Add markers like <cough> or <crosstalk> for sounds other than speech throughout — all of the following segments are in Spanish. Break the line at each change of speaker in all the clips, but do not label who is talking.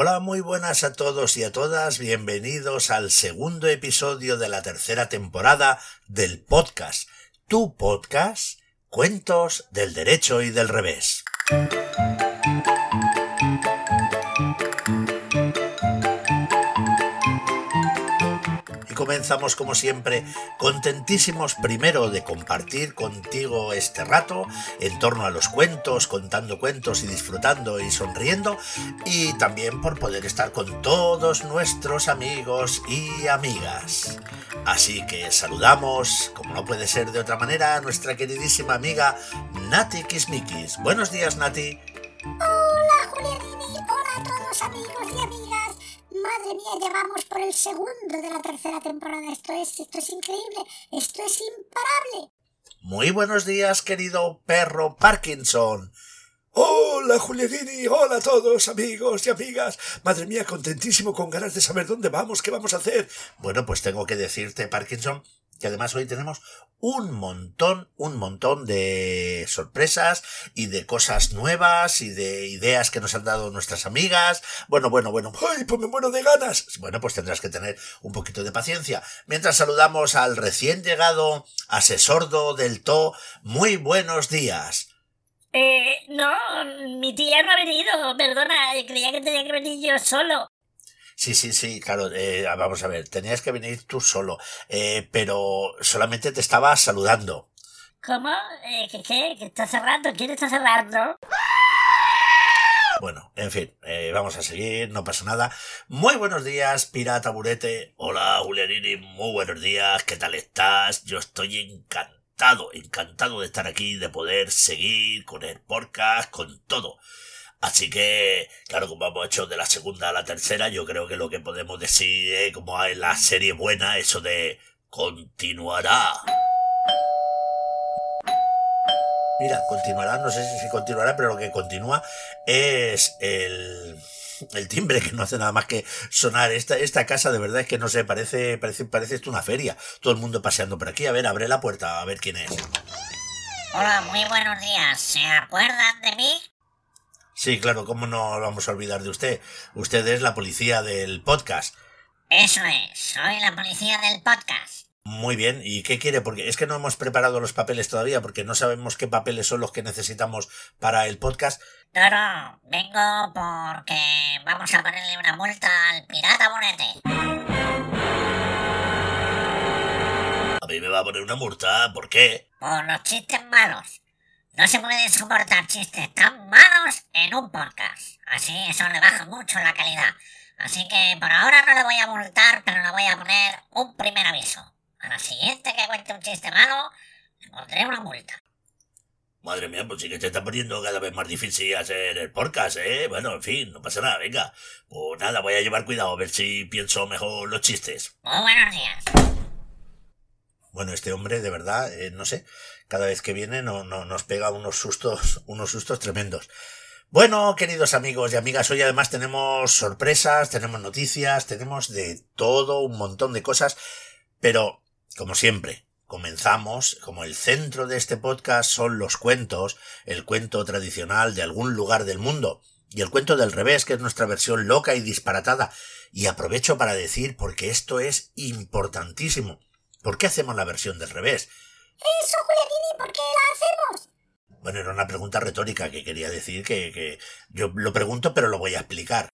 Hola, muy buenas a todos y a todas, bienvenidos al segundo episodio de la tercera temporada del podcast, tu podcast, Cuentos del Derecho y del Revés. Comenzamos como siempre contentísimos primero de compartir contigo este rato en torno a los cuentos, contando cuentos y disfrutando y sonriendo y también por poder estar con todos nuestros amigos y amigas. Así que saludamos, como no puede ser de otra manera, a nuestra queridísima amiga Nati Kismikis. Buenos días, Nati.
Hola. Hola a todos amigos y amigas madre mía, llevamos por el segundo de la tercera temporada. Esto es, esto es increíble, esto es imparable.
Muy buenos días, querido perro Parkinson.
Hola, Julianini, hola a todos, amigos y amigas. Madre mía, contentísimo con ganas de saber dónde vamos, qué vamos a hacer.
Bueno, pues tengo que decirte, Parkinson, que además hoy tenemos un montón, un montón de sorpresas y de cosas nuevas y de ideas que nos han dado nuestras amigas. Bueno, bueno, bueno.
¡Ay, pues me muero de ganas!
Bueno, pues tendrás que tener un poquito de paciencia. Mientras saludamos al recién llegado asesordo del TO. Muy buenos días.
Eh, no, mi tía no ha venido, perdona, creía que tenía que venir yo solo.
Sí, sí, sí, claro. Eh, vamos a ver, tenías que venir tú solo, eh, pero solamente te estaba saludando.
¿Cómo? Eh, ¿Qué, qué? ¿Qué está cerrando? ¿Quién está cerrando?
Bueno, en fin, eh, vamos a seguir, no pasa nada. Muy buenos días, pirata burete. Hola, Julianini, muy buenos días, ¿qué tal estás? Yo estoy encantado, encantado de estar aquí, de poder seguir con el podcast, con todo. Así que, claro, como hemos hecho de la segunda a la tercera, yo creo que lo que podemos decir, es, como hay la serie buena, eso de continuará. Mira, continuará, no sé si continuará, pero lo que continúa es el, el timbre que no hace nada más que sonar. Esta, esta casa de verdad es que no sé, parece, parece, parece esto una feria. Todo el mundo paseando por aquí. A ver, abre la puerta, a ver quién es.
Hola, muy buenos días. ¿Se acuerdan de mí?
Sí, claro, ¿cómo no vamos a olvidar de usted? Usted es la policía del podcast.
Eso es, soy la policía del podcast.
Muy bien, ¿y qué quiere? Porque es que no hemos preparado los papeles todavía, porque no sabemos qué papeles son los que necesitamos para el podcast.
No, no, vengo porque vamos a ponerle una multa al pirata bonete.
A mí me va a poner una multa, ¿por qué?
Por los chistes malos. No se puede soportar chistes tan malos en un podcast. Así eso le baja mucho la calidad. Así que por ahora no le voy a multar, pero le voy a poner un primer aviso. A la siguiente que cuente un chiste malo, le pondré una multa.
Madre mía, pues sí que te está poniendo cada vez más difícil hacer el podcast, ¿eh? Bueno, en fin, no pasa nada, venga. Pues nada, voy a llevar cuidado a ver si pienso mejor los chistes.
Muy buenos días.
Bueno, este hombre, de verdad, eh, no sé, cada vez que viene no, no, nos pega unos sustos, <laughs> unos sustos tremendos. Bueno, queridos amigos y amigas, hoy además tenemos sorpresas, tenemos noticias, tenemos de todo, un montón de cosas, pero, como siempre, comenzamos, como el centro de este podcast son los cuentos, el cuento tradicional de algún lugar del mundo, y el cuento del revés, que es nuestra versión loca y disparatada, y aprovecho para decir, porque esto es importantísimo, ¿por qué hacemos la versión del revés?
Eso, Julianini, ¿por qué la hacemos?
Bueno, era una pregunta retórica que quería decir que, que yo lo pregunto pero lo voy a explicar.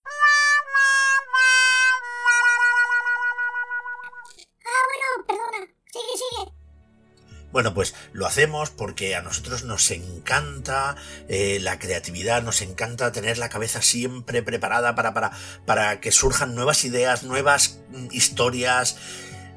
Ah, bueno, perdona. Sigue, sigue.
Bueno, pues lo hacemos porque a nosotros nos encanta eh, la creatividad, nos encanta tener la cabeza siempre preparada para, para, para que surjan nuevas ideas, nuevas mm, historias,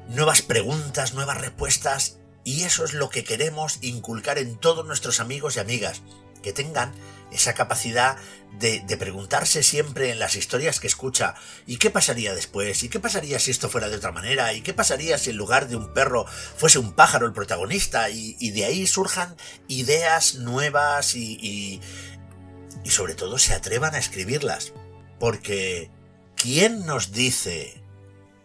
nuevas preguntas, nuevas respuestas y eso es lo que queremos inculcar en todos nuestros amigos y amigas, que tengan esa capacidad de, preguntarse siempre en las historias que escucha ¿y qué pasaría después? ¿y qué pasaría si esto fuera de otra manera? ¿y qué pasaría si en lugar de un perro fuese un pájaro el protagonista? Y, de ahí surjan ideas nuevas y, y sobre todo se atrevan a escribirlas. Porque ¿quién nos dice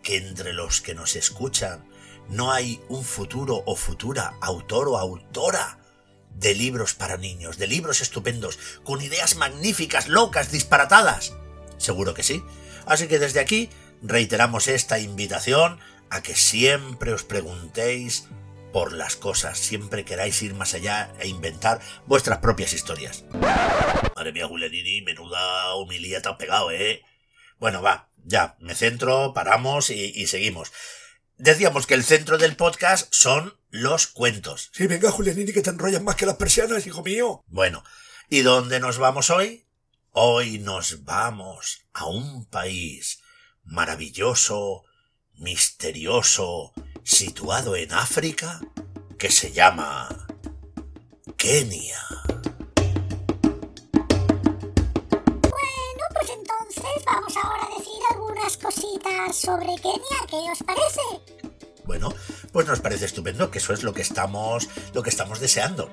que entre los que nos escuchan no hay un futuro o futura autor o autora de libros para niños, de libros estupendos, con ideas magníficas, locas, disparatadas. Seguro que sí. Así que desde aquí reiteramos esta invitación a que siempre os preguntéis por las cosas, siempre queráis ir más allá e inventar vuestras propias historias. Madre mía, Julianini, menuda humilía te pegado, ¿eh? Bueno, va, ya, me centro, paramos y seguimos. Decíamos que el centro del podcast son los cuentos.
Sí, venga, Julianini, que te enrollas más que las persianas, hijo mío.
Bueno, ¿y dónde nos vamos hoy? Hoy nos vamos a un país maravilloso, misterioso, situado en África, que se llama Kenia.
Algunas cositas sobre Kenia, ¿qué os parece?
Bueno, pues nos parece estupendo, que eso es lo que estamos, lo que estamos deseando.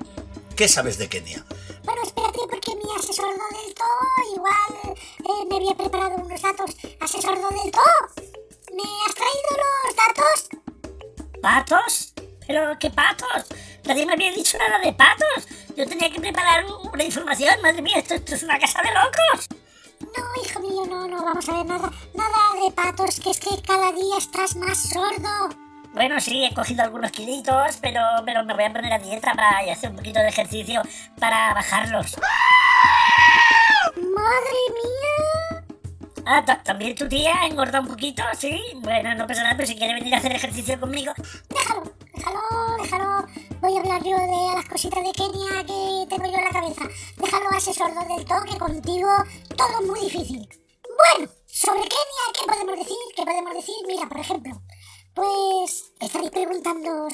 ¿Qué sabes de Kenia?
Bueno, espérate porque mi asesor del todo igual eh, me había preparado unos datos. Asesor del todo, ¿me has traído los datos?
¿Patos? ¿Pero qué patos? Nadie me había dicho nada de patos. Yo tenía que preparar una información. Madre mía, esto, esto es una casa de locos.
No, hijo mío, no, no vamos a ver nada, nada de patos, que es que cada día estás más sordo.
Bueno, sí, he cogido algunos kilitos, pero, pero me voy a poner a dieta para y hacer un poquito de ejercicio para bajarlos.
Madre mía.
Ah, ta- ¿también tu tía engorda un poquito? Sí. Bueno, no pasa nada, pero si quiere venir a hacer ejercicio conmigo.
Déjalo, déjalo, déjalo. Voy a hablar yo de las cositas de Kenia que tengo yo en la cabeza. Déjalo a ese sordo del todo que contigo todo es muy difícil. Bueno, sobre Kenia, ¿qué podemos decir? ¿Qué podemos decir? Mira, por ejemplo, pues estaréis preguntando,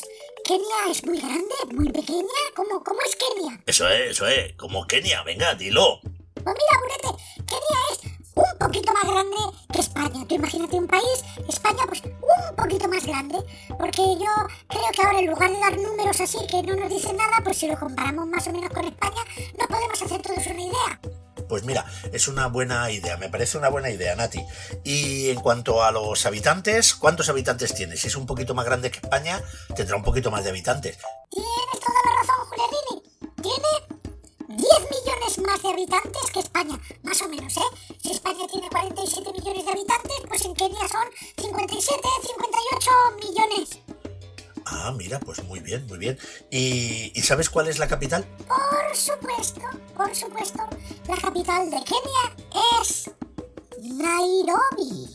¿Kenia es muy grande, muy pequeña? ¿Cómo, cómo es Kenia?
Eso es, eso es, como Kenia, venga, dilo.
Pues mira, Burete, Kenia es un poquito más grande que España. Tú imagínate un país, España, pues un poquito más grande. Porque yo creo que ahora en lugar de dar números así que no nos dicen nada, pues si lo comparamos más o menos con España, nos podemos hacer todos una idea.
Pues mira, es una buena idea, me parece una buena idea, Nati. Y en cuanto a los habitantes, ¿cuántos habitantes tiene? Si es un poquito más grande que España, tendrá un poquito más de habitantes.
Tienes toda la razón, Julianini. Tiene 10 millones más de habitantes que España, más o menos, ¿eh? Si España tiene 47 millones de habitantes, pues en Kenia son 57, 58 millones.
Ah, mira, pues muy bien, muy bien. ¿Y, ¿y sabes cuál es la capital?
Por supuesto, por supuesto, la capital de Kenia es Nairobi.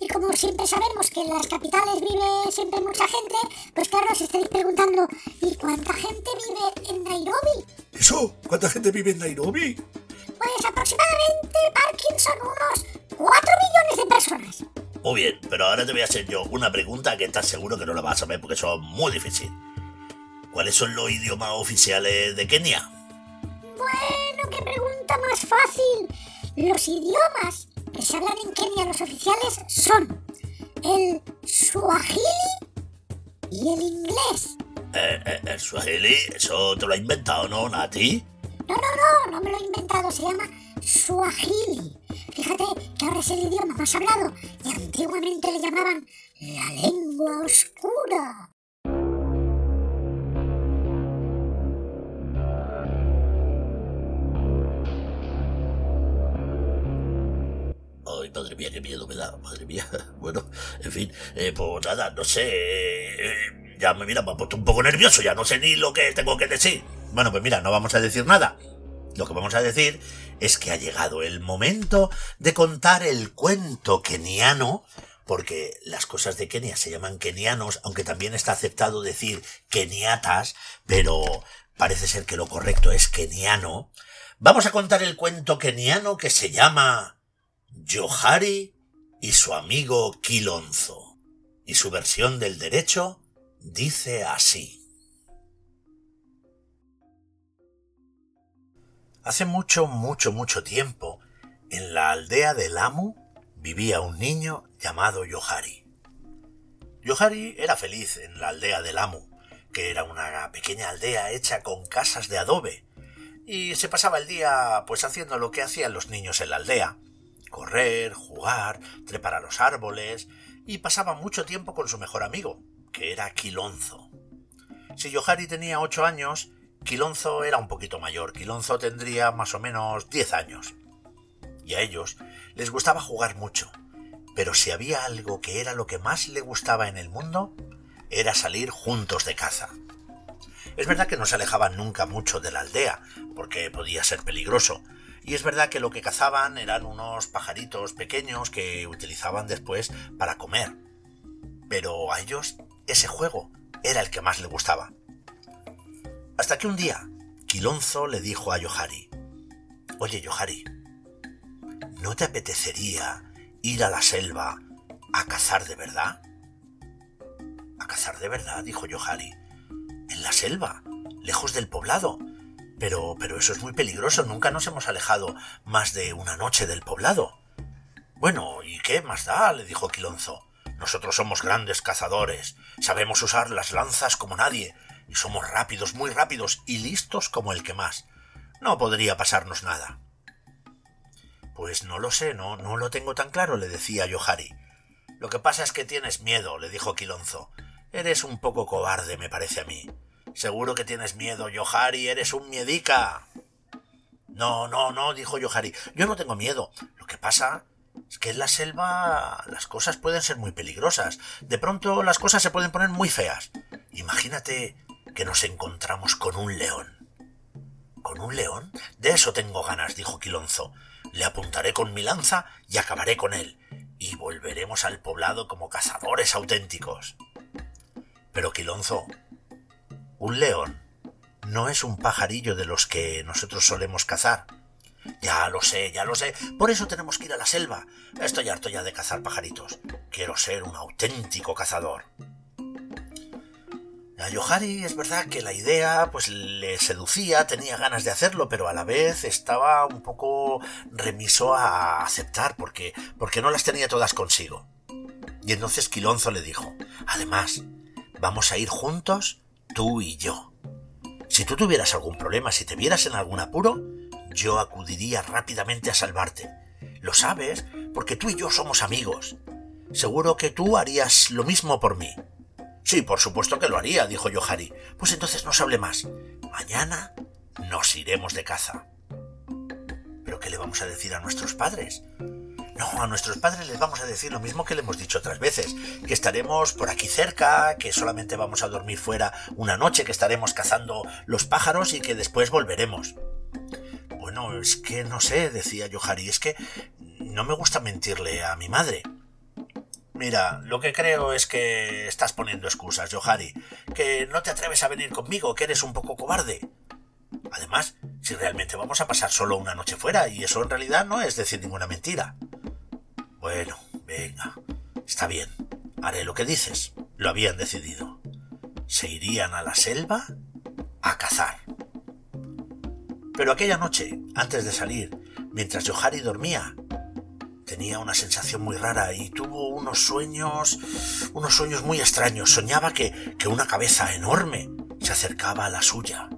Y como siempre sabemos que en las capitales vive siempre mucha gente, pues claro, os estaréis preguntando, ¿y cuánta gente vive en Nairobi?
¿Eso? ¿Cuánta gente vive en Nairobi?
Pues aproximadamente, Parkinson, son unos 4 millones de personas.
Muy bien, pero ahora te voy a hacer yo una pregunta que estás seguro que no la vas a saber porque son muy difícil. ¿Cuáles son los idiomas oficiales de Kenia?
Bueno, qué pregunta más fácil. Los idiomas que se hablan en Kenia, los oficiales, son el suajili y el inglés.
Eh, eh, el Swahili, eso te lo ha inventado, ¿no, Nati?
No, no, no, no me lo he inventado, se llama suajili. Fíjate que ahora es el idioma más hablado y antiguamente le llamaban la lengua oscura.
Madre mía, qué miedo me da, madre mía. <laughs> Bueno, en fin, eh, pues nada, no sé. eh, ya me mira, me ha puesto un poco nervioso, ya no sé ni lo que tengo que decir. Bueno, pues mira, no vamos a decir nada. Lo que vamos a decir es que ha llegado el momento de contar el cuento keniano, porque las cosas de Kenia se llaman kenianos, aunque también está aceptado decir keniatas, pero parece ser que lo correcto es keniano. Vamos a contar el cuento keniano que se llama Johari y su amigo Kilonzo. Y su versión del derecho dice así. Hace mucho, mucho, mucho tiempo, en la aldea de Lamu vivía un niño llamado Johari. Johari era feliz en la aldea de Lamu, que era una pequeña aldea hecha con casas de adobe, y se pasaba el día pues haciendo lo que hacían los niños en la aldea, correr, jugar, trepar a los árboles, y pasaba mucho tiempo con su mejor amigo, que era Quilonzo. Si Johari tenía ocho años, Quilonzo era un poquito mayor. Quilonzo tendría más o menos diez años. Y a ellos Les gustaba jugar mucho, pero si había algo que era lo que más le gustaba en el mundo, era salir juntos de caza. Es verdad que no se alejaban nunca mucho de la aldea, porque podía ser peligroso, y es verdad que lo que cazaban eran unos pajaritos pequeños que utilizaban después para comer. Pero a ellos ese juego era el que más le gustaba. Hasta que un día Quilonzo le dijo a Yohari, Oye Yohari, ¿no te apetecería ir a la selva a cazar de verdad? ¿A cazar de verdad? dijo Yohari. En la selva, lejos del poblado. Pero, pero eso es muy peligroso. Nunca nos hemos alejado más de una noche del poblado. Bueno, ¿y qué más da? le dijo Quilonzo. Nosotros somos grandes cazadores. Sabemos usar las lanzas como nadie. Y somos rápidos, muy rápidos y listos como el que más. No podría pasarnos nada. Pues no lo sé, no, no lo tengo tan claro, le decía Yohari. Lo que pasa es que tienes miedo, le dijo Quilonzo. Eres un poco cobarde, me parece a mí. Seguro que tienes miedo, Yohari, eres un miedica. No, no, no, dijo Yohari. Yo no tengo miedo. Lo que pasa es que en la selva las cosas pueden ser muy peligrosas. De pronto las cosas se pueden poner muy feas. Imagínate que nos encontramos con un león. ¿Con un león? De eso tengo ganas, dijo Quilonzo. Le apuntaré con mi lanza y acabaré con él, y volveremos al poblado como cazadores auténticos. Pero Quilonzo, un león no es un pajarillo de los que nosotros solemos cazar. Ya lo sé, ya lo sé. Por eso tenemos que ir a la selva. Estoy harto ya de cazar pajaritos. Quiero ser un auténtico cazador. A Yohari es verdad que la idea pues le seducía, tenía ganas de hacerlo, pero a la vez estaba un poco remiso a aceptar porque, porque no las tenía todas consigo. Y entonces Quilonzo le dijo, además, vamos a ir juntos, tú y yo. Si tú tuvieras algún problema, si te vieras en algún apuro, yo acudiría rápidamente a salvarte. Lo sabes, porque tú y yo somos amigos. Seguro que tú harías lo mismo por mí. Sí, por supuesto que lo haría, dijo Yohari. Pues entonces no se hable más. Mañana nos iremos de caza. ¿Pero qué le vamos a decir a nuestros padres? No, a nuestros padres les vamos a decir lo mismo que le hemos dicho otras veces, que estaremos por aquí cerca, que solamente vamos a dormir fuera una noche, que estaremos cazando los pájaros y que después volveremos. Bueno, es que no sé, decía Yohari, es que no me gusta mentirle a mi madre. Mira, lo que creo es que estás poniendo excusas, Yohari, que no te atreves a venir conmigo, que eres un poco cobarde. Además, si realmente vamos a pasar solo una noche fuera, y eso en realidad no es decir ninguna mentira. Bueno, venga, está bien, haré lo que dices. Lo habían decidido. Se irían a la selva a cazar. Pero aquella noche, antes de salir, mientras Yohari dormía, tenía una sensación muy rara y tuvo unos sueños, unos sueños muy extraños. Soñaba que, que una cabeza enorme se acercaba a la suya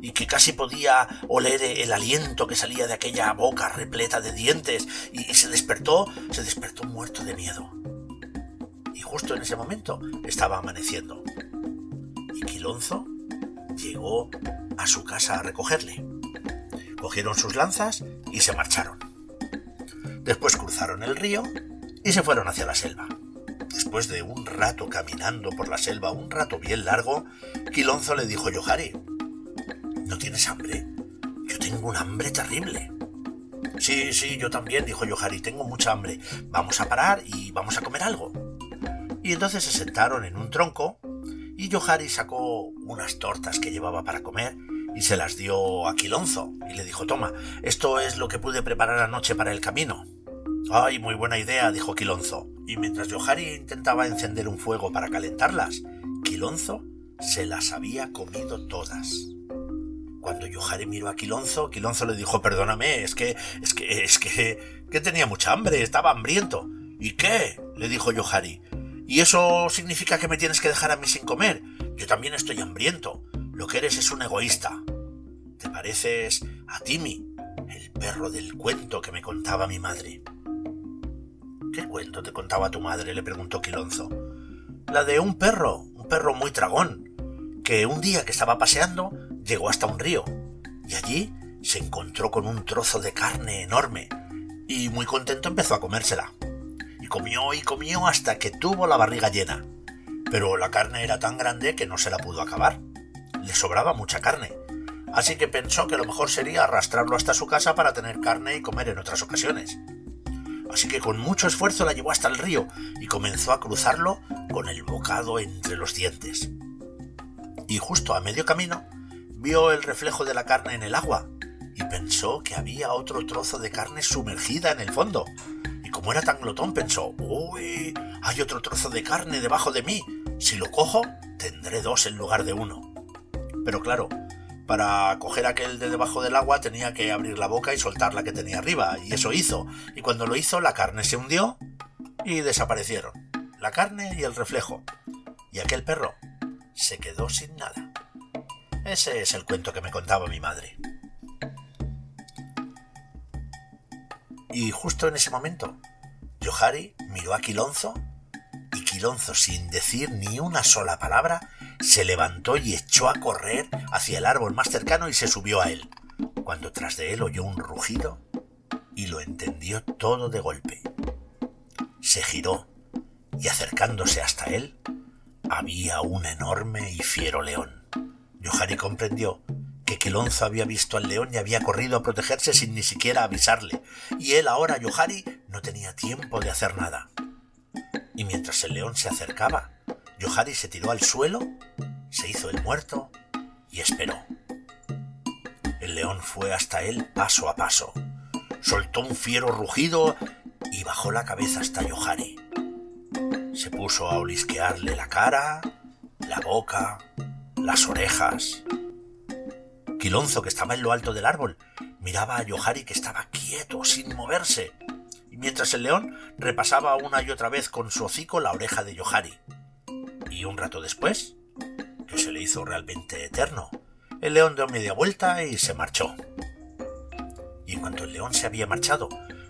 y que casi podía oler el aliento que salía de aquella boca repleta de dientes y, se despertó, se despertó muerto de miedo. Y justo en ese momento estaba amaneciendo. Y Quilonzo llegó a su casa a recogerle. Cogieron sus lanzas y se marcharon. Después cruzaron el río y se fueron hacia la selva. Después de un rato caminando por la selva, un rato bien largo, Quilonzo le dijo a Yohari, ¿no tienes hambre? Yo tengo un hambre terrible. Sí, sí, yo también, dijo Yohari, tengo mucha hambre. Vamos a parar y vamos a comer algo. Y entonces se sentaron en un tronco y Yohari sacó unas tortas que llevaba para comer y se las dio a Quilonzo y le dijo, toma, esto es lo que pude preparar anoche para el camino. Ay, muy buena idea, dijo Quilonzo. Y mientras Yohari intentaba encender un fuego para calentarlas, Quilonzo se las había comido todas. Cuando Yohari miró a Quilonzo, Quilonzo le dijo, perdóname, es que, es que, es que, que tenía mucha hambre, estaba hambriento. ¿Y qué? le dijo Yohari. ¿Y eso significa que me tienes que dejar a mí sin comer? Yo también estoy hambriento. Lo que eres es un egoísta. Te pareces a Timmy, el perro del cuento que me contaba mi madre. ¿Qué cuento te contaba tu madre? le preguntó Quilonzo. La de un perro, un perro muy tragón, que un día que estaba paseando llegó hasta un río y allí se encontró con un trozo de carne enorme y muy contento empezó a comérsela. Y comió y comió hasta que tuvo la barriga llena. Pero la carne era tan grande que no se la pudo acabar. Le sobraba mucha carne. Así que pensó que lo mejor sería arrastrarlo hasta su casa para tener carne y comer en otras ocasiones. Así que con mucho esfuerzo la llevó hasta el río y comenzó a cruzarlo con el bocado entre los dientes. Y justo a medio camino vio el reflejo de la carne en el agua y pensó que había otro trozo de carne sumergida en el fondo. Y como era tan glotón, pensó, uy, hay otro trozo de carne debajo de mí. Si lo cojo, tendré dos en lugar de uno. Pero claro, para coger aquel de debajo del agua tenía que abrir la boca y soltar la que tenía arriba, y eso hizo. Y cuando lo hizo, la carne se hundió y desaparecieron. La carne y el reflejo. Y aquel perro se quedó sin nada. Ese es el cuento que me contaba mi madre. Y justo en ese momento, Johari miró a Quilonzo y Quilonzo, sin decir ni una sola palabra, se levantó y echó a correr hacia el árbol más cercano y se subió a él, cuando tras de él oyó un rugido y lo entendió todo de golpe. Se giró y acercándose hasta él, había un enorme y fiero león. Yohari comprendió que Quelonzo había visto al león y había corrido a protegerse sin ni siquiera avisarle, y él ahora, Yohari, no tenía tiempo de hacer nada. Y mientras el león se acercaba, Yohari se tiró al suelo, se hizo el muerto y esperó. El león fue hasta él paso a paso, soltó un fiero rugido y bajó la cabeza hasta Yohari. Se puso a olisquearle la cara, la boca, las orejas. Quilonzo, que estaba en lo alto del árbol, miraba a Yohari que estaba quieto, sin moverse, y mientras el león repasaba una y otra vez con su hocico la oreja de Yohari. Y un rato después, que se le hizo realmente eterno, el león dio media vuelta y se marchó. Y en cuanto el león se había marchado,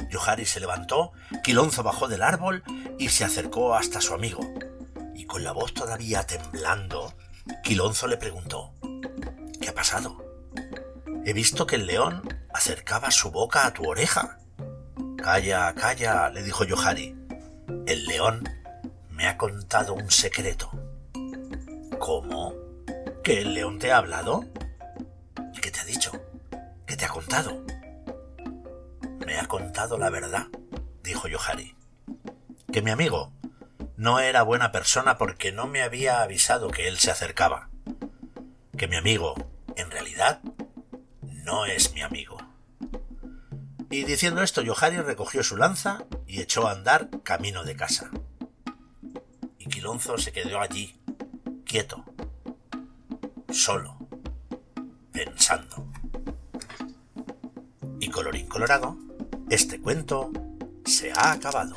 Yohari se levantó, Quilonzo bajó del árbol y se acercó hasta su amigo. Y con la voz todavía temblando, Quilonzo le preguntó ¿Qué ha pasado? He visto que el león acercaba su boca a tu oreja. Calla, calla, le dijo Yohari. El león me ha contado un secreto. ¿Cómo? ¿Que el león te ha hablado? ¿Y qué te ha dicho? ¿Qué te ha contado? Me ha contado la verdad, dijo Yohari. Que mi amigo no era buena persona porque no me había avisado que él se acercaba. Que mi amigo, en realidad, no es mi amigo. Y diciendo esto, Yohari recogió su lanza y echó a andar camino de casa. Y Quilonzo se quedó allí, quieto, solo, pensando. Y colorín colorado, este cuento se ha acabado.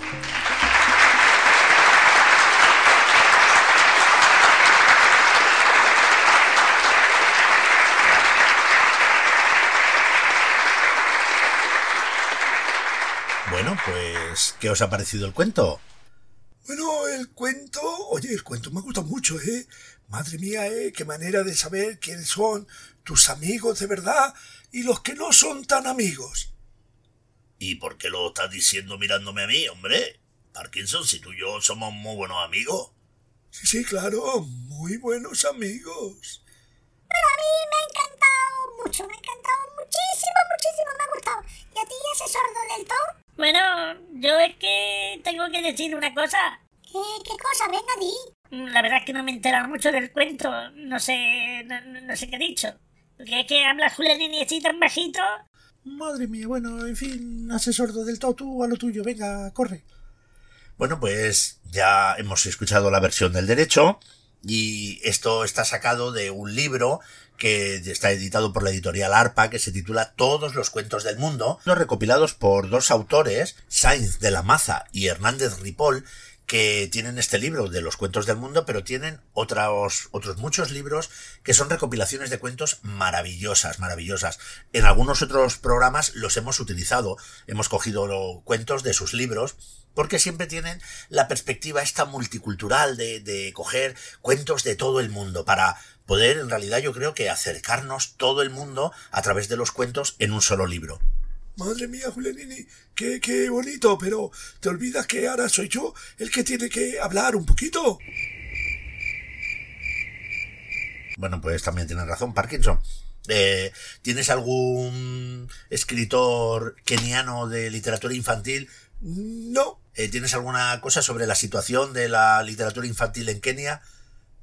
Bueno, pues, ¿qué os ha parecido el cuento?
Bueno, el cuento, oye, el cuento me gusta mucho, ¿eh? Madre mía, ¿eh? Qué manera de saber quiénes son tus amigos de verdad y los que no son tan amigos.
¿Y por qué lo estás diciendo mirándome a mí, hombre? Parkinson, si tú y yo somos muy buenos amigos.
Sí, sí, claro, muy buenos amigos.
Pero a mí me ha encantado mucho, me ha encantado muchísimo, muchísimo, me ha gustado. ¿Y a ti ese sordo del todo?
Bueno, yo es que tengo que decir una cosa.
¿Qué, qué cosa? Venga, di.
La verdad es que no me he enterado mucho del cuento. No sé, no, no sé qué he dicho. Porque es que habla Julián así tan bajito.
Madre mía, bueno, en fin, hace sordo del todo tú a lo tuyo, venga, corre.
Bueno, pues ya hemos escuchado la versión del derecho y esto está sacado de un libro que está editado por la editorial ARPA, que se titula Todos los cuentos del mundo, recopilados por dos autores, Sainz de la Maza y Hernández Ripoll, que tienen este libro de los cuentos del mundo, pero tienen otros, otros muchos libros que son recopilaciones de cuentos maravillosas, maravillosas. En algunos otros programas los hemos utilizado, hemos cogido cuentos de sus libros, porque siempre tienen la perspectiva esta multicultural de, de coger cuentos de todo el mundo para poder, en realidad, yo creo que acercarnos todo el mundo a través de los cuentos en un solo libro.
Madre mía, Julianini, qué, qué bonito, pero te olvidas que ahora soy yo el que tiene que hablar un poquito.
Bueno, pues también tienes razón, Parkinson. Eh, ¿Tienes algún escritor keniano de literatura infantil?
No.
Eh, ¿Tienes alguna cosa sobre la situación de la literatura infantil en Kenia?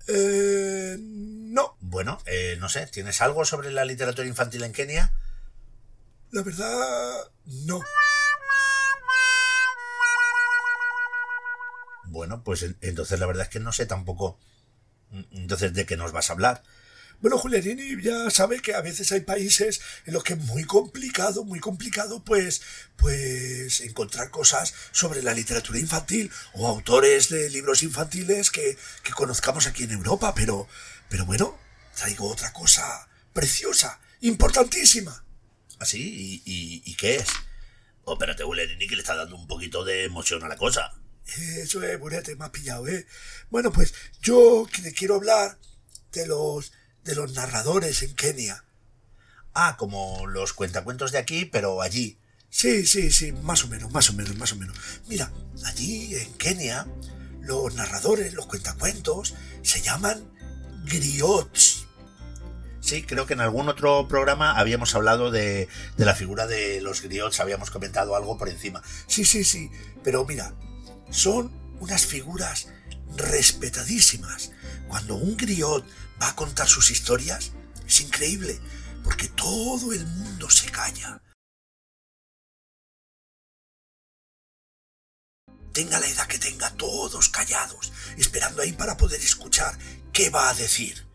Eh, no.
Bueno, eh, no sé, ¿tienes algo sobre la literatura infantil en Kenia?
La verdad, no.
Bueno, pues entonces la verdad es que no sé tampoco. Mm, entonces, ¿de qué nos vas a hablar?
Bueno, Julianini ya sabe que a veces hay países en los que es muy complicado, muy complicado, pues, pues encontrar cosas sobre la literatura infantil o autores de libros infantiles que, que conozcamos aquí en Europa, pero, pero bueno, traigo otra cosa preciosa, importantísima.
¿Así? ¿Y, y, y qué es? Oh, espérate, que le está dando un poquito de emoción a la cosa.
Eso es, Burete, me has pillado, ¿eh? Bueno, pues yo le quiero hablar de los de los narradores en Kenia.
Ah, como los cuentacuentos de aquí, pero allí.
Sí, sí, sí, más o menos, más o menos, más o menos. Mira, allí en Kenia, los narradores, los cuentacuentos, se llaman griots.
Sí, creo que en algún otro programa habíamos hablado de, de la figura de los griots, habíamos comentado algo por encima.
Sí, sí, sí, pero mira, son unas figuras respetadísimas. Cuando un griot va a contar sus historias, es increíble, porque todo el mundo se calla. Tenga la edad que tenga, todos callados, esperando ahí para poder escuchar qué va a decir.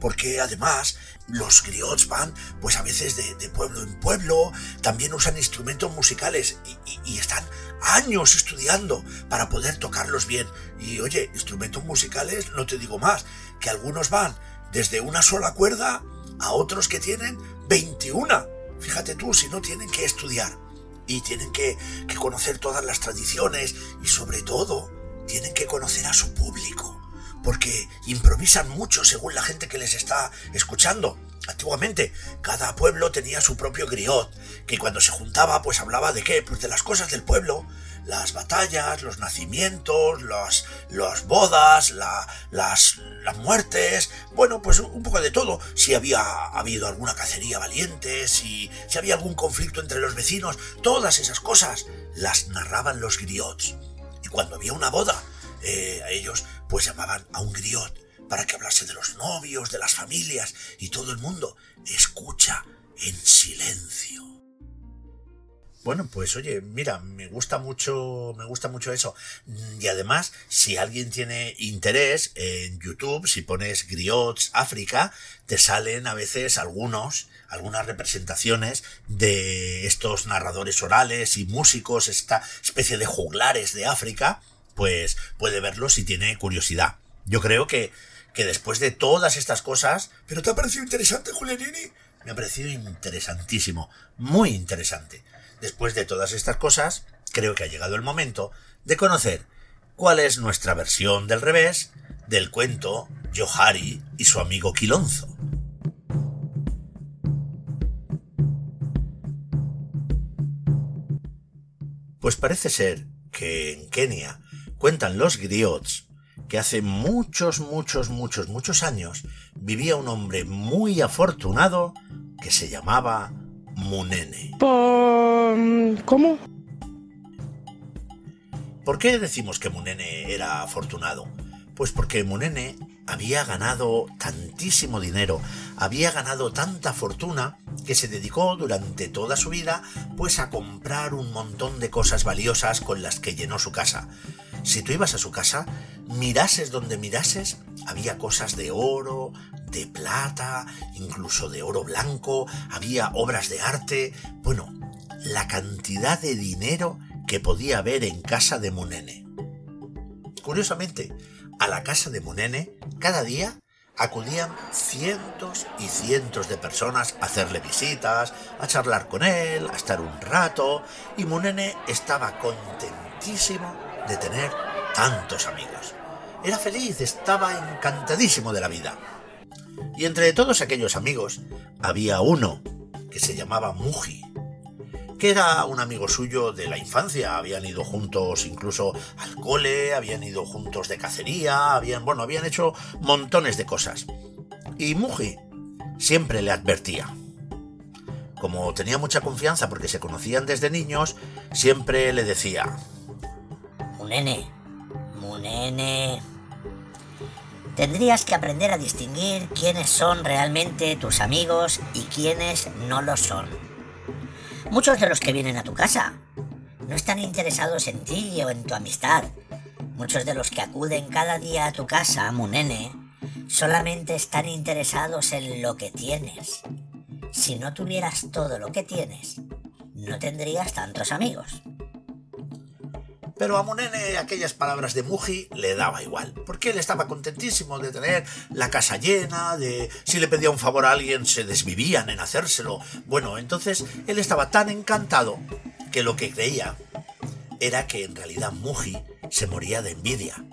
Porque además los griots van, pues a veces de, pueblo en pueblo, también usan instrumentos musicales y, están años estudiando para poder tocarlos bien. Y oye, instrumentos musicales, no te digo más, que algunos van desde una sola cuerda a otros que tienen 21. Fíjate tú, si no tienen que estudiar y tienen que conocer todas las tradiciones y sobre todo tienen que conocer a su público porque improvisan mucho según la gente que les está escuchando. Antiguamente, cada pueblo tenía su propio griot, que cuando se juntaba, pues hablaba de qué? Pues de las cosas del pueblo, las batallas, los nacimientos, los, las bodas, la, las, las muertes, bueno, pues un poco de todo. Si había habido alguna cacería valiente, si, si había algún conflicto entre los vecinos, todas esas cosas las narraban los griots. Y cuando había una boda, eh, ellos pues llamaban a un griot para que hablase de los novios, de las familias, y todo el mundo escucha en silencio.
Bueno, pues oye, mira, me gusta mucho, me gusta mucho eso. Y además, si alguien tiene interés en YouTube, si pones Griots África, te salen a veces algunos, algunas representaciones de estos narradores orales y músicos, esta especie de juglares de África, pues puede verlo si tiene curiosidad. Yo creo que, que después de todas estas cosas...
¿Pero te ha parecido interesante, Julianini?
Me ha parecido interesantísimo, muy interesante. Después de todas estas cosas, creo que ha llegado el momento de conocer cuál es nuestra versión del revés del cuento Johari y su amigo Quilonzo. Pues parece ser que en Kenia cuentan los griots que hace muchos, muchos, muchos, muchos años vivía un hombre muy afortunado que se llamaba Munene.
¿Cómo?
¿Por qué decimos que Munene era afortunado? Pues porque Munene había ganado tantísimo dinero, había ganado tanta fortuna que se dedicó durante toda su vida pues a comprar un montón de cosas valiosas con las que llenó su casa. Si tú ibas a su casa, mirases donde mirases, había cosas de oro, de plata, incluso de oro blanco, había obras de arte, bueno, la cantidad de dinero que podía haber en casa de Munene. Curiosamente, a la casa de Munene, cada día acudían cientos y cientos de personas a hacerle visitas, a charlar con él, a estar un rato, y Munene estaba contentísimo de tener tantos amigos. Era feliz, estaba encantadísimo de la vida. Y entre todos aquellos amigos había uno que se llamaba Muji. Que era un amigo suyo de la infancia, habían ido juntos incluso al cole, habían ido juntos de cacería, habían, bueno, habían hecho montones de cosas. Y Muji siempre le advertía. Como tenía mucha confianza porque se conocían desde niños, siempre le decía,
Munene, Munene. Tendrías que aprender a distinguir quiénes son realmente tus amigos y quiénes no lo son. Muchos de los que vienen a tu casa no están interesados en ti o en tu amistad. Muchos de los que acuden cada día a tu casa, Munene, solamente están interesados en lo que tienes. Si no tuvieras todo lo que tienes, no tendrías tantos amigos.
Pero a Munene aquellas palabras de Muji le daba igual, porque él estaba contentísimo de tener la casa llena, de si le pedía un favor a alguien se desvivían en hacérselo. Bueno, entonces él estaba tan encantado que lo que creía era que en realidad Muji se moría de envidia.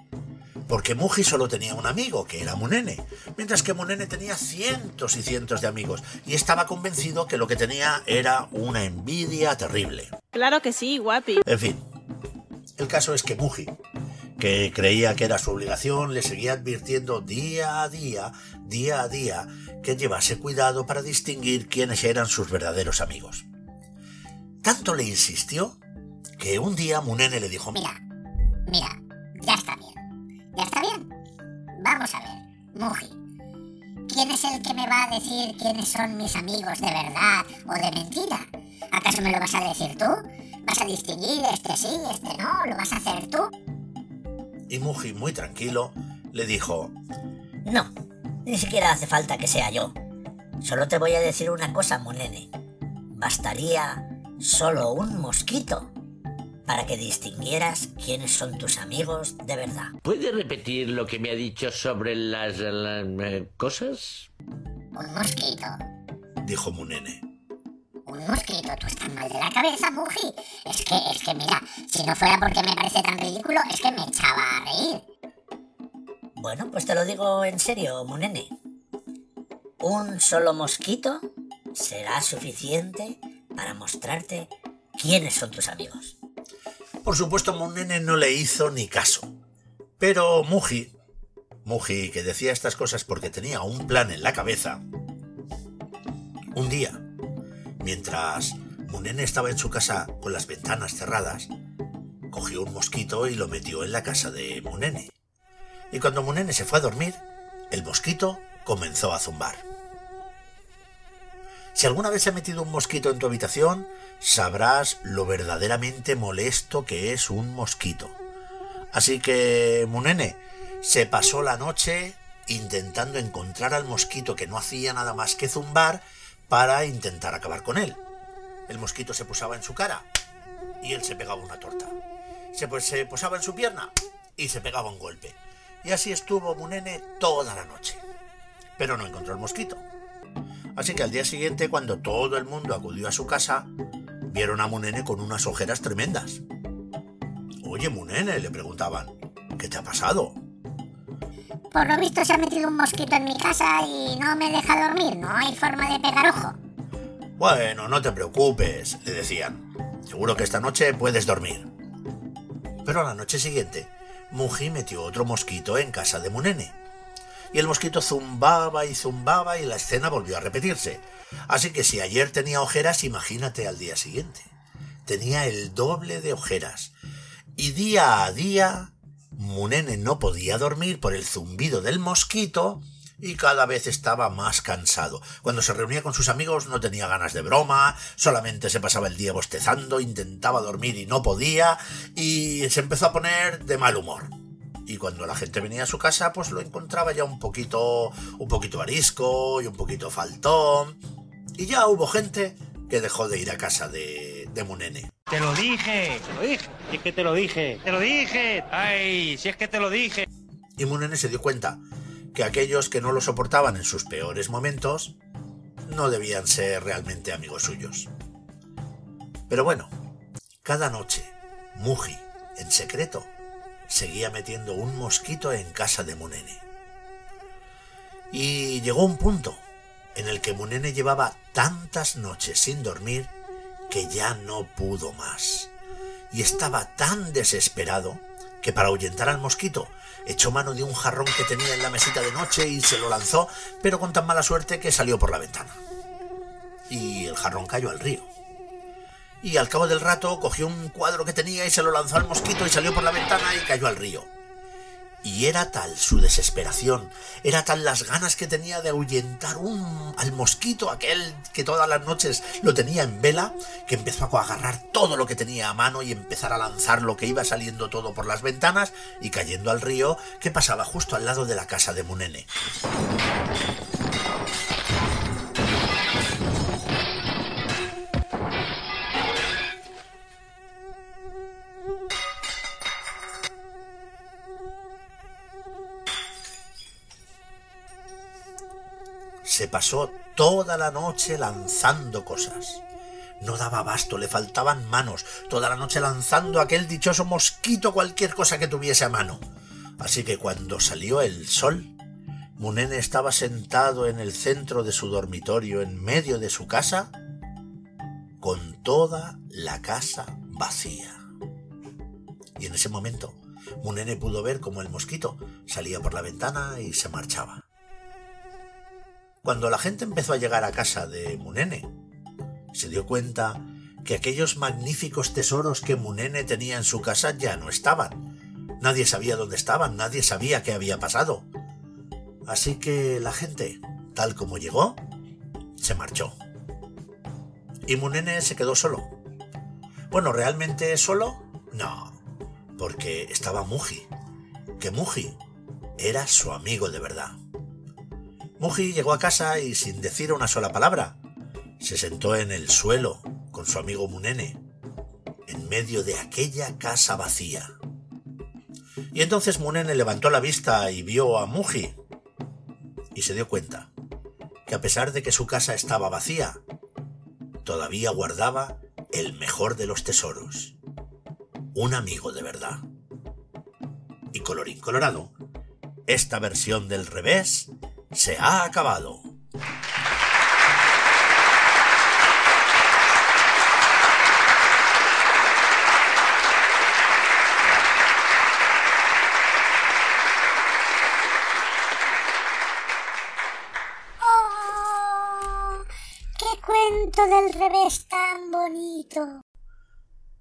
Porque Muji solo tenía un amigo, que era Munene, mientras que Munene tenía cientos y cientos de amigos, y estaba convencido que lo que tenía era una envidia terrible.
Claro que sí, guapi.
En fin, el caso es que Muji, que creía que era su obligación, le seguía advirtiendo día a día, día a día, que llevase cuidado para distinguir quiénes eran sus verdaderos amigos. Tanto le insistió que un día Munene le dijo,
Mira, mira, ya está bien. ¿Ya está bien? Vamos a ver, Muji. ¿Quién es el que me va a decir quiénes son mis amigos de verdad o de mentira? ¿Acaso me lo vas a decir tú? ¿Vas a distinguir este sí, este no? ¿Lo vas a hacer tú?
y Muji, muy tranquilo, le dijo,
No, ni siquiera hace falta que sea yo. Solo te voy a decir una cosa, Munene. Bastaría solo un mosquito para que distinguieras quiénes son tus amigos de verdad.
¿Puede repetir lo que me ha dicho sobre las, las, eh, cosas?
Un mosquito.
dijo Munene.
Un mosquito, tú estás mal de la cabeza, Muji. Es que, es que mira, si no fuera porque me parece tan ridículo, es que me echaba a reír.
Bueno, pues te lo digo en serio, Munene. Un solo mosquito será suficiente para mostrarte quiénes son tus amigos.
Por supuesto, Munene no le hizo ni caso. Pero Muji, Muji, que decía estas cosas porque tenía un plan en la cabeza, un día, mientras Munene estaba en su casa con las ventanas cerradas, cogió un mosquito y lo metió en la casa de Munene. Y cuando Munene se fue a dormir, el mosquito comenzó a zumbar. Si alguna vez se ha metido un mosquito en tu habitación, sabrás lo verdaderamente molesto que es un mosquito. Así que, Munene, se pasó la noche intentando encontrar al mosquito que no hacía nada más que zumbar para intentar acabar con él. El mosquito se posaba en su cara y él se pegaba una torta. Se, se posaba en su pierna y se pegaba un golpe. Y así estuvo Munene toda la noche. Pero no encontró el mosquito. Así que al día siguiente, cuando todo el mundo acudió a su casa, vieron a Munene con unas ojeras tremendas. Oye, Munene, le preguntaban, ¿qué te ha pasado?
Por lo visto se ha metido un mosquito en mi casa y no me deja dormir. No hay forma de pegar ojo.
Bueno, no te preocupes, le decían. Seguro que esta noche puedes dormir. Pero a la noche siguiente, Muji metió otro mosquito en casa de Munene. Y el mosquito zumbaba y zumbaba y la escena volvió a repetirse. Así que si ayer tenía ojeras, imagínate al día siguiente. Tenía el doble de ojeras. Y día a día, Munene no podía dormir por el zumbido del mosquito y cada vez estaba más cansado. Cuando se reunía con sus amigos no tenía ganas de broma, solamente se pasaba el día bostezando, intentaba dormir y no podía, y se empezó a poner de mal humor. Y cuando la gente venía a su casa, pues lo encontraba ya un poquito, un poquito arisco y un poquito faltón. Y ya hubo gente que dejó de ir a casa de, de Munene.
Te lo dije, te lo dije. Si es que te lo dije, te lo dije. Ay, si es que te lo dije.
Y Munene se dio cuenta que aquellos que no lo soportaban en sus peores momentos no debían ser realmente amigos suyos. Pero bueno, cada noche, Muji, en secreto, seguía metiendo un mosquito en casa de Munene. Y llegó un punto en el que Munene llevaba tantas noches sin dormir que ya no pudo más. Y estaba tan desesperado que para ahuyentar al mosquito echó mano de un jarrón que tenía en la mesita de noche y se lo lanzó, pero con tan mala suerte que salió por la ventana. Y el jarrón cayó al río. Y al cabo del rato cogió un cuadro que tenía y se lo lanzó al mosquito y salió por la ventana y cayó al río. Y era tal su desesperación, era tal las ganas que tenía de ahuyentar un, al mosquito, aquel que todas las noches lo tenía en vela, que empezó a agarrar todo lo que tenía a mano y empezar a lanzar lo que iba saliendo todo por las ventanas y cayendo al río que pasaba justo al lado de la casa de Munene. Pasó toda la noche lanzando cosas. No daba abasto, le faltaban manos, toda la noche lanzando aquel dichoso mosquito cualquier cosa que tuviese a mano. Así que cuando salió el sol, Munene estaba sentado en el centro de su dormitorio, en medio de su casa, con toda la casa vacía. Y en ese momento, Munene pudo ver cómo el mosquito salía por la ventana y se marchaba. Cuando la gente empezó a llegar a casa de Munene, se dio cuenta que aquellos magníficos tesoros que Munene tenía en su casa ya no estaban. Nadie sabía dónde estaban, nadie sabía qué había pasado. Así que la gente, tal como llegó, se marchó. Y Munene se quedó solo. Bueno, ¿realmente solo? No, porque estaba Muji, que Muji era su amigo de verdad. Muji llegó a casa y sin decir una sola palabra, se sentó en el suelo con su amigo Munene, en medio de aquella casa vacía. Y entonces Munene levantó la vista y vio a Muji y se dio cuenta que a pesar de que su casa estaba vacía, todavía guardaba el mejor de los tesoros, un amigo de verdad. Y colorín colorado, esta versión del revés se ha acabado.
¡Oh! ¡Qué cuento del revés tan bonito!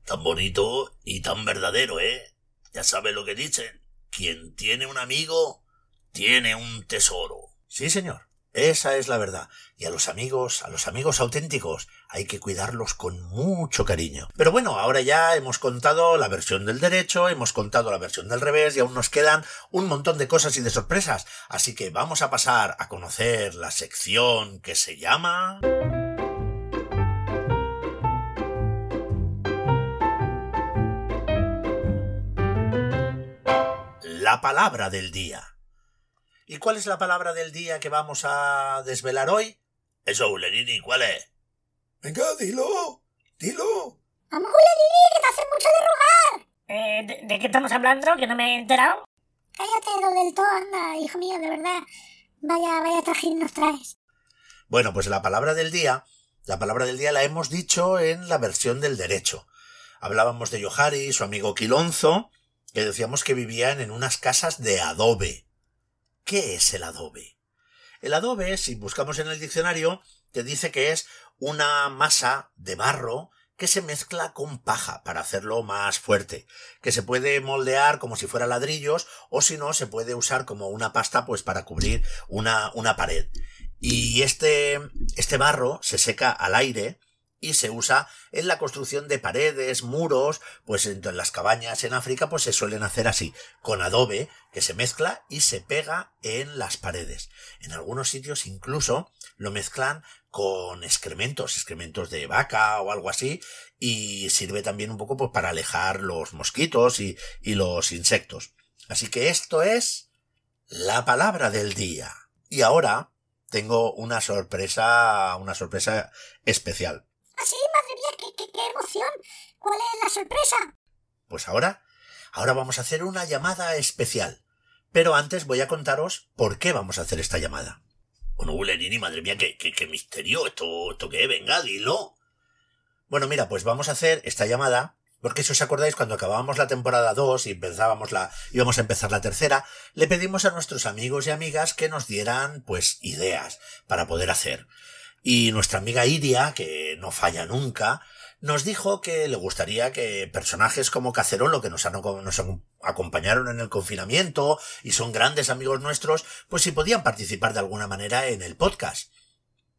Tan bonito y tan verdadero, ¿eh? Ya sabes lo que dicen. Quien tiene un amigo, tiene un tesoro.
Sí, señor. Esa es la verdad. Y a los amigos, a los amigos auténticos, hay que cuidarlos con mucho cariño. Pero bueno, ahora ya hemos contado la versión del derecho, hemos contado la versión del revés y aún nos quedan un montón de cosas y de sorpresas. Así que vamos a pasar a conocer la sección que se llama... La palabra del día. ¿Y cuál es la palabra del día que vamos a desvelar hoy?
Eso, Ulenini, ¿cuál es?
Venga, dilo, dilo.
Vamos, Julianini, que te hace mucho de rogar.
Eh, ¿de, de qué estamos hablando? Que no me he enterado.
Cállate, lo del todo, anda, hijo mío, de verdad. Vaya, vaya trajín nos traes.
Bueno, pues la palabra del día, la palabra del día la hemos dicho en la versión del derecho. Hablábamos de Yohari, su amigo Quilonzo, que decíamos que vivían en unas casas de adobe. ¿Qué es el adobe? El adobe, si buscamos en el diccionario, te dice que es una masa de barro que se mezcla con paja para hacerlo más fuerte, que se puede moldear como si fuera ladrillos o si no se puede usar como una pasta pues para cubrir una, una pared. Y este, este barro se seca al aire y se usa en la construcción de paredes, muros, pues en las cabañas en África pues se suelen hacer así, con adobe que se mezcla y se pega en las paredes. En algunos sitios incluso lo mezclan con excrementos, excrementos de vaca o algo así, y sirve también un poco pues para alejar los mosquitos y, y los insectos. Así que esto es la palabra del día. Y ahora tengo una sorpresa, una sorpresa especial.
¿Cuál es la sorpresa?
Pues ahora, ahora vamos a hacer una llamada especial. Pero antes voy a contaros por qué vamos a hacer esta llamada.
Bueno, Ulenini, madre mía, qué, qué, qué misterio. ¿Esto, ¿Esto qué? Venga, dilo.
Bueno, mira, pues vamos a hacer esta llamada, porque si os acordáis, cuando acabábamos la temporada 2 y empezábamos la, íbamos a empezar la tercera, le pedimos a nuestros amigos y amigas que nos dieran, pues, ideas para poder hacer. Y nuestra amiga Iria, que no falla nunca, nos dijo que le gustaría que personajes como Cacerolo, que nos, han, acompañaron en el confinamiento y son grandes amigos nuestros, pues si podían participar de alguna manera en el podcast.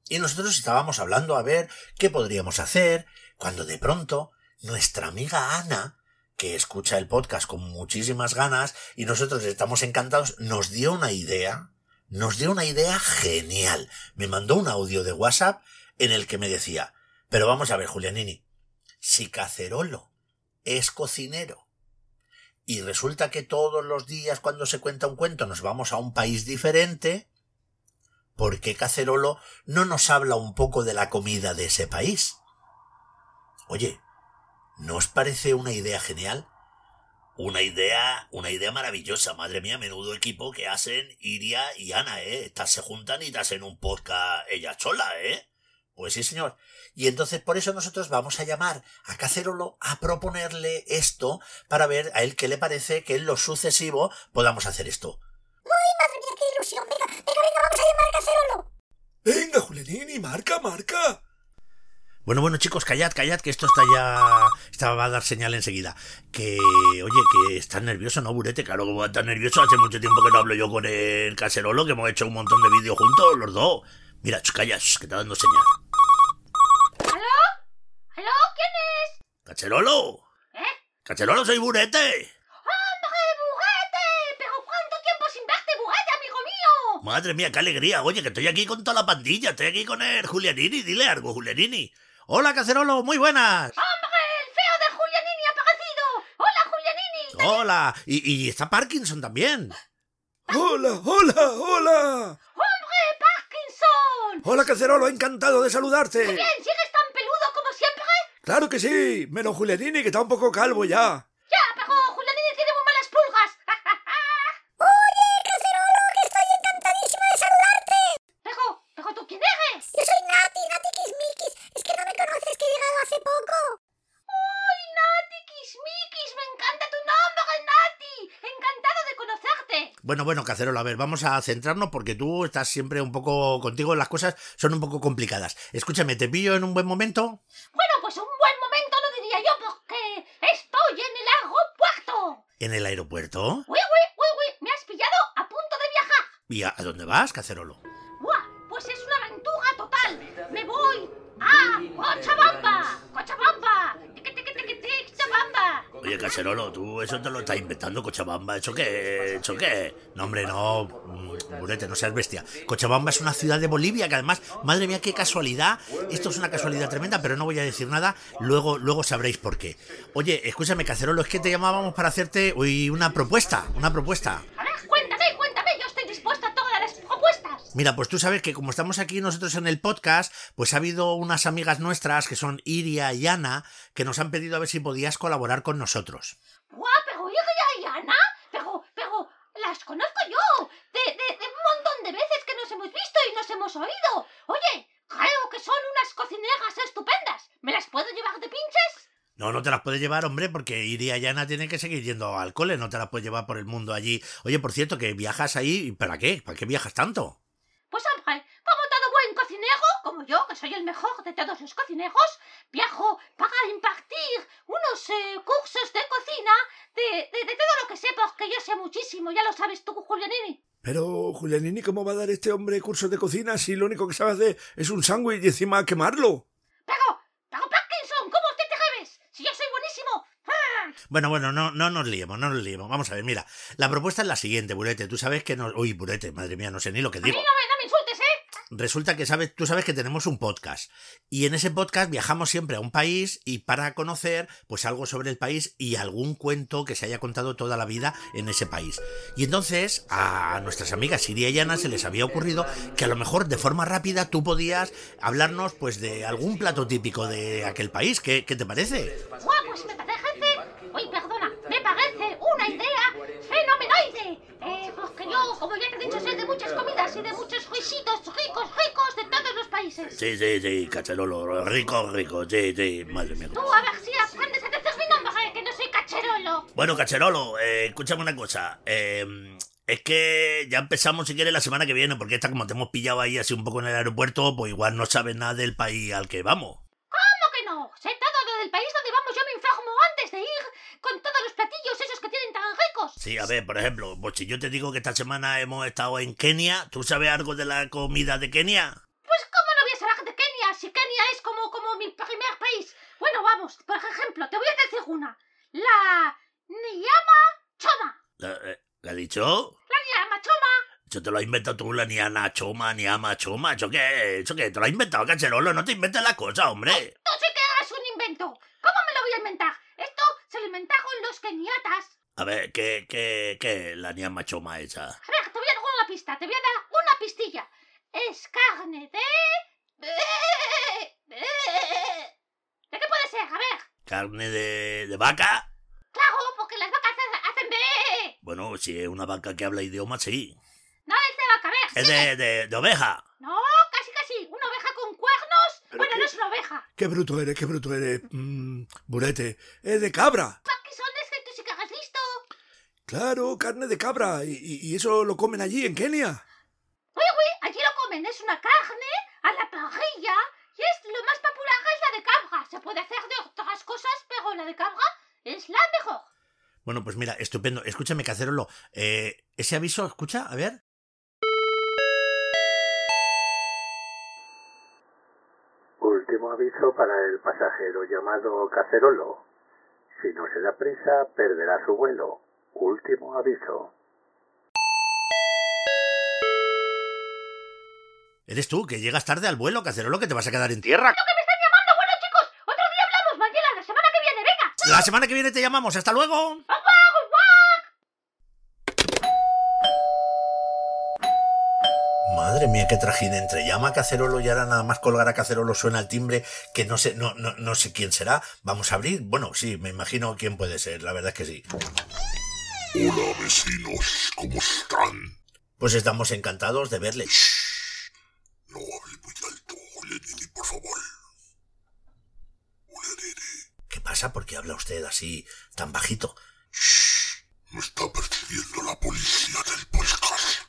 Y nosotros estábamos hablando a ver qué podríamos hacer, cuando de pronto nuestra amiga Ana, que escucha el podcast con muchísimas ganas y nosotros estamos encantados, nos dio una idea, nos dio una idea genial. Me mandó un audio de WhatsApp en el que me decía, pero vamos a ver, Julianini, si Cacerolo es cocinero y resulta que todos los días cuando se cuenta un cuento nos vamos a un país diferente, ¿por qué Cacerolo no nos habla un poco de la comida de ese país? Oye, ¿no os parece una idea genial? Una idea, una idea maravillosa, madre mía, menudo equipo que hacen Iria y Ana, ¿eh? Estas se juntan y te hacen un podcast ella sola, ¿eh? Pues sí, señor. Y entonces por eso nosotros vamos a llamar a Cacerolo a proponerle esto para ver a él qué le parece que en lo sucesivo podamos hacer esto.
¡Uy, madre mía, qué ilusión! Venga, venga, venga, vamos a llamar a Cacerolo.
Venga, Julianini, marca, marca.
Bueno, bueno, chicos, callad, callad, que esto está ya. Esta va a dar señal enseguida. Que, oye, que estás nervioso, ¿no, Burete? Claro que voy a estar nervioso. Hace mucho tiempo que no hablo yo con el cacerolo, que hemos hecho un montón de vídeos juntos, los dos. Mira, ch, calla, ch, que está dando señal.
Es?
¡Cacerolo!
¿Eh?
¡Cacerolo, soy Burete!
¡Hombre, Burrete! ¿Pero cuánto tiempo sin verte, Burrete, amigo mío?
Madre mía, qué alegría. Oye, que estoy aquí con toda la pandilla. Estoy aquí con el Julianini. Dile algo, Julianini. Hola, Cacerolo, muy buenas.
¡Hombre, el feo de Julianini ha aparecido! ¡Hola, Julianini!
Hola. Y, y está Parkinson también.
Hola, hola, hola.
¡Hombre, Parkinson!
Hola, Cacerolo, encantado de saludarte.
Bien, ¿sigues tan peludo como siempre?
Claro que sí, menos Julianini, que está un poco calvo ya.
Ya, pero Julianini tiene muy malas pulgas. <laughs>
Oye, Cacerolo, que estoy encantadísima de saludarte.
pero, pero tú quién eres?
Yo soy Nati, Nati Kismikis. Es que no me conoces, que he llegado hace poco.
¡Uy, Nati Kismikis! ¡Me encanta tu nombre, Nati! ¡Encantado de conocerte!
Bueno, bueno, Cacerolo, a ver, vamos a centrarnos porque tú estás siempre un poco contigo, las cosas son un poco complicadas. Escúchame, ¿te pillo en un buen momento?
Pues un buen momento no diría yo porque estoy en el aeropuerto.
¿En el aeropuerto?
¡Uy, uy, uy, uy! Me has pillado a punto de viajar.
¿Y a, a dónde vas, Cacerolo?
¡Buah! Pues es una aventura total. Me voy a Cochabamba. Cochabamba. Cochabamba.
Oye, Cacerolo, tú eso te lo estás inventando, Cochabamba. ¿Eso qué? ¿Eso qué? No, hombre, no. No seas bestia. Cochabamba es una ciudad de Bolivia que además, madre mía, qué casualidad. Esto es una casualidad tremenda, pero no voy a decir nada. Luego, luego sabréis por qué. Oye, escúchame, Cacerolo, es que te llamábamos para hacerte hoy una propuesta. Una propuesta.
A ver, cuéntame, cuéntame. Yo estoy dispuesta a todas las propuestas.
Mira, pues tú sabes que como estamos aquí nosotros en el podcast, pues ha habido unas amigas nuestras que son Iria y Ana que nos han pedido a ver si podías colaborar con nosotros.
¡Buah! Pero Iria y Ana. Pero, pero, las conozco yo. De, de, de un montón de veces que nos hemos visto y nos hemos oído. Oye, creo que son unas cocineras estupendas. ¿Me las puedo llevar de pinches?
No, no te las puedes llevar, hombre, porque Iria y Ana tienen que seguir yendo al cole, no te las puedes llevar por el mundo allí. Oye, por cierto, que viajas ahí, ¿para qué? ¿Para qué viajas tanto?
Pues hombre, como todo buen cocinero, como yo, que soy el mejor de todos los cocineros, viajo para impartir unos eh, cursos de cocina de, de, de todo lo que sé, porque yo sé muchísimo, ya lo sabes tú, Julianini.
Pero, Julianini, ¿cómo va a dar este hombre cursos de cocina si lo único que sabe hacer es un sándwich y encima quemarlo?
Pero, pero Parkinson, ¿cómo usted te atreves? Si yo soy buenísimo. ¡Ah!
Bueno, bueno, no, no nos liemos, no nos liemos. Vamos a ver, mira, la propuesta es la siguiente, Burete. Tú sabes que nos... Uy, Burete, madre mía, no sé ni lo que
A mí
digo.
no me, no me insultes, ¿eh?
Resulta que sabes, tú sabes que tenemos un podcast y en ese podcast viajamos siempre a un país y para conocer pues algo sobre el país y algún cuento que se haya contado toda la vida en ese país. Y entonces a nuestras amigas Siria y Ana se les había ocurrido que a lo mejor de forma rápida tú podías hablarnos pues de algún plato típico de aquel país. ¿Qué, qué te parece?
Buah, pues me parece... fenomenoide. Eh, porque yo, como ya te he dicho, sé de muchas comidas y de muchos risitos ricos, ricos de todos los países.
Sí, sí, sí, cacherolo. Rico, rico. Sí, sí, madre mía.
Tú, a ver si aprendes a decir mi nombre, que no soy cacherolo.
Bueno, cacherolo, eh, escúchame una cosa. Eh, es que ya empezamos, si quieres, la semana que viene, porque esta, como te hemos pillado ahí así un poco en el aeropuerto, pues igual no sabes nada del país al que vamos.
¿Cómo que no? Sé todo lo del país donde vamos. Yo me informo antes de ir con todos los platillos esos que tienen.
Sí, a ver, por ejemplo, pues si yo te digo que esta semana hemos estado en Kenia, ¿tú sabes algo de la comida de Kenia?
Pues cómo no voy a saber de Kenia si Kenia es como, como mi primer país. Bueno, vamos, por ejemplo, te voy a decir una. La Niyama Choma.
¿La, eh, ¿la ha dicho?
La Niyama Choma.
Eso te lo has inventado tú, la Niana Choma, Niama Choma. ¿Eso qué? ¿Eso qué? ¿Te lo has inventado, cacherolo? No te inventes las cosas, hombre.
Tú sí que eres un invento. ¿Cómo me lo voy a inventar? Esto se lo inventaron los keniatas.
A ver, ¿qué, qué, qué? La Niama Choma esa.
A ver, te voy a dar una pista, te voy a dar una pistilla. Es carne de... ¿De qué puede ser? A ver.
¿Carne de, de vaca?
Claro, porque las vacas ha- hacen de...
Bueno, si es una vaca que habla idioma, sí.
No es de vaca, a ver.
Es de, de, de oveja.
No, casi casi. Una oveja con cuernos.
¿Pero
Bueno,
qué?
no es una oveja.
Qué bruto eres, qué bruto eres. Mm, burete. Es de cabra.
¿Qué son? Es que tú sí que eres listo.
Claro, carne de cabra. Y, eso lo comen allí, en Kenia.
Uy, uy, allí lo comen. Es una carne a la parrilla. Y es lo más popular es la de cabra. Se puede hacer de otras cosas, pero la de cabra es la mejor.
Bueno, pues mira, estupendo. Escúchame, cacerolo. Eh, ese aviso, escucha, a ver.
Último aviso para el pasajero llamado Cacerolo. Si no se da prisa, perderá su vuelo. Último aviso.
Eres tú, que llegas tarde al vuelo, cacerolo, que te vas a quedar en tierra.
¡Lo que me están llamando! Bueno, chicos, otro día hablamos. Mañana, la semana que viene. Venga.
La semana que viene te llamamos. ¡Hasta luego! Madre mía, qué trajín entre llama a Cacerolo y ahora nada más colgar a Cacerolo suena el timbre que no sé, no, no, no sé quién será. Vamos a abrir. Bueno, sí, me imagino quién puede ser, la verdad es que sí.
Hola vecinos, ¿cómo están?
Pues estamos encantados de verle.
No hable muy alto, Julianini, por favor.
¿Qué pasa? ¿Por qué habla usted así tan bajito?
Me está persiguiendo la policía del podcast.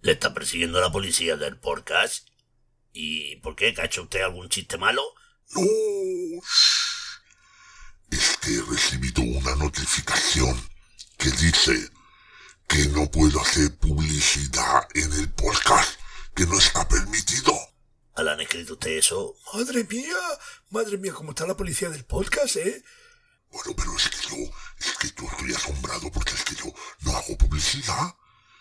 ¿Le está persiguiendo la policía del podcast? ¿Y por qué? ¿Que ha hecho usted algún chiste malo?
No. Es que he recibido una notificación que dice que no puedo hacer publicidad en el podcast, que no está permitido.
¿Le han escrito usted eso?
Madre mía, madre mía, cómo está la policía del podcast, ¿eh?
Bueno, pero es que yo, es que yo estoy asombrado porque es que yo no hago publicidad.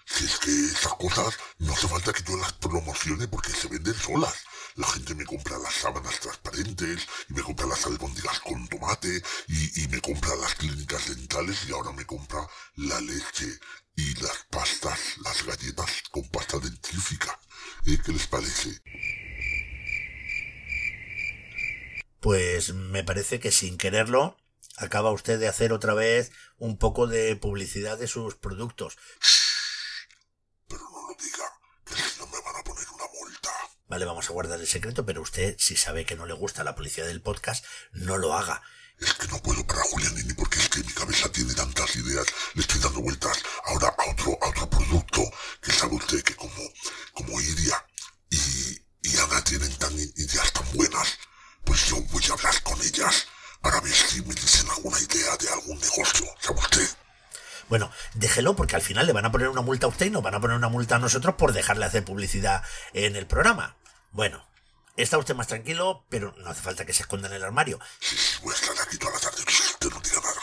Si es que esas cosas no hace falta que yo las promocione porque se venden solas. La gente me compra las sábanas transparentes y me compra las albóndigas con tomate y, y me compra las clínicas dentales y ahora me compra la leche y las pastas, las galletas con pasta dentífrica. ¿Eh? ¿Qué les parece?
Pues me parece que sin quererlo acaba usted de hacer otra vez un poco de publicidad de sus productos. Vale, vamos a guardar el secreto, pero usted, si sabe que no le gusta la publicidad del podcast, no lo haga.
Es que no puedo parar Julianini porque es que mi cabeza tiene tantas ideas. Le estoy dando vueltas ahora a otro, a otro producto que sabe usted que como, como Iria y, y Ana tienen tan ideas tan buenas, pues yo voy a hablar con ellas para ver si me dicen alguna idea de algún negocio. ¿Sabe usted?
Bueno, déjelo porque al final le van a poner una multa a usted y nos van a poner una multa a nosotros por dejarle hacer publicidad en el programa. Bueno, está usted más tranquilo, pero no hace falta que se esconda en el armario.
Voy a estar aquí toda la tarde. Usted no diga nada.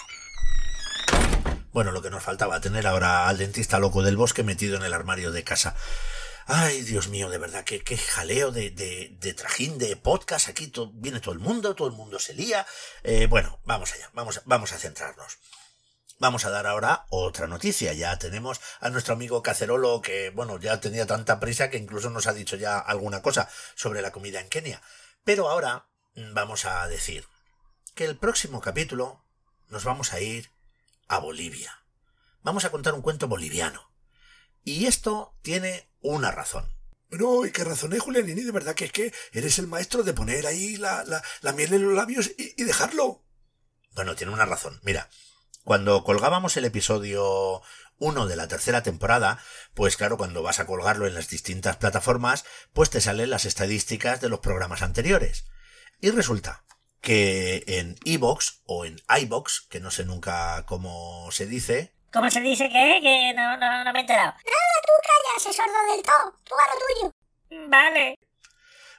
Bueno, lo que nos faltaba, tener ahora al dentista loco del bosque metido en el armario de casa. Ay, Dios mío, de verdad, qué, qué jaleo de, de, de trajín, de podcast. Aquí to- viene todo el mundo, todo el mundo se lía. Eh, bueno, vamos allá, vamos, vamos a centrarnos. Vamos a dar ahora otra noticia. Ya tenemos a nuestro amigo Cacerolo que, bueno, ya tenía tanta prisa que incluso nos ha dicho ya alguna cosa sobre la comida en Kenia. Pero ahora mm, vamos a decir que el próximo capítulo nos vamos a ir a Bolivia. Vamos a contar un cuento boliviano. Y esto tiene una razón.
Bueno, ¿y qué razón es, Julianini? De verdad que es que eres el maestro de poner ahí la, la, la miel en los labios y, y dejarlo.
Bueno, tiene una razón. Mira, cuando colgábamos el episodio 1 de la tercera temporada, pues claro, cuando vas a colgarlo en las distintas plataformas, pues te salen las estadísticas de los programas anteriores. Y resulta que en iBox o en iBox, que no sé nunca cómo se dice,
¿Cómo se dice que? Que no, no, no me he enterado.
Nada, tú callas, sordo del todo. Tú a lo tuyo.
Vale.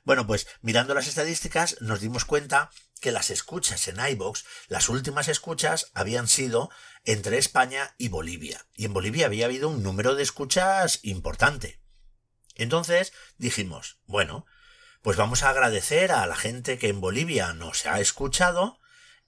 Bueno, pues mirando las estadísticas nos dimos cuenta que las escuchas en iBox, las últimas escuchas habían sido entre España y Bolivia. Y en Bolivia había habido un número de escuchas importante. Entonces dijimos, bueno, pues vamos a agradecer a la gente que en Bolivia nos ha escuchado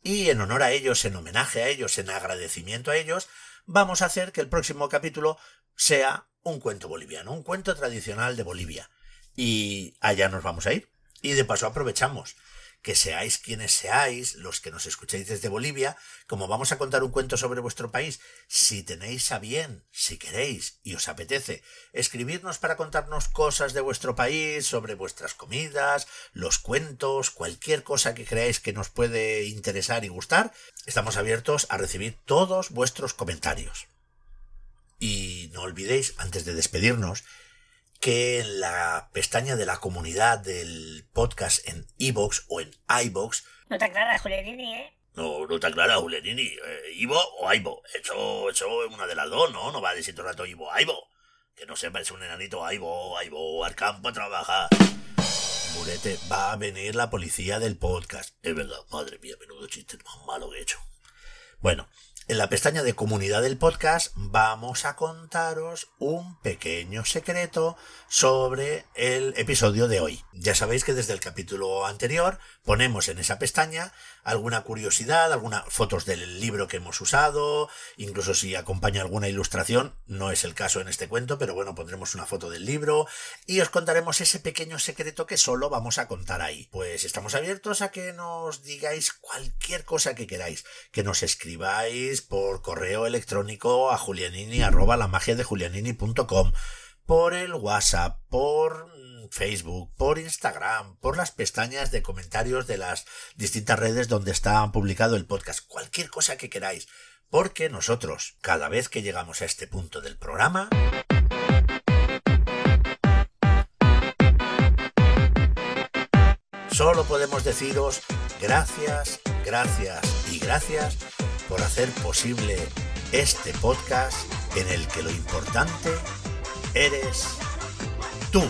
y en honor a ellos, en homenaje a ellos, en agradecimiento a ellos, vamos a hacer que el próximo capítulo sea un cuento boliviano, un cuento tradicional de Bolivia. Y allá nos vamos a ir. Y de paso aprovechamos que seáis quienes seáis, los que nos escucháis desde Bolivia, como vamos a contar un cuento sobre vuestro país, si tenéis a bien, si queréis y os apetece, escribirnos para contarnos cosas de vuestro país, sobre vuestras comidas, los cuentos, cualquier cosa que creáis que nos puede interesar y gustar, estamos abiertos a recibir todos vuestros comentarios. Y no olvidéis, antes de despedirnos, que en la pestaña de la comunidad del podcast en iVoox o en iVoox
No te aclaras, Julianini, ¿eh?
no, no está clara, Julianini. Eh, ¿Ivo o Ivo? Eso, eso es una de las dos, ¿no? No va a decir todo el rato Ivo o Ivo. Que no sepa, es un enanito Ivo, Ivo, al campo a trabajar. Murete, va a venir la policía del podcast. Es verdad, madre mía, menudo chiste más malo que he hecho. Bueno, en la pestaña de comunidad del podcast vamos a contaros un pequeño secreto sobre el episodio de hoy. Ya sabéis que desde el capítulo anterior ponemos en esa pestaña alguna curiosidad, algunas fotos del libro que hemos usado, incluso si acompaña alguna ilustración, no es el caso en este cuento, pero bueno, pondremos una foto del libro y os contaremos ese pequeño secreto que solo vamos a contar ahí. Pues estamos abiertos a que nos digáis cualquier cosa que queráis, que nos escribáis por correo electrónico a julianini la magia de julianini.com por el WhatsApp, por mm, Facebook, por Instagram, por las pestañas de comentarios de las distintas redes donde está publicado el podcast, cualquier cosa que queráis, porque nosotros, cada vez que llegamos a este punto del programa, solo podemos deciros gracias, gracias y gracias por hacer posible este podcast en el que lo importante eres tú.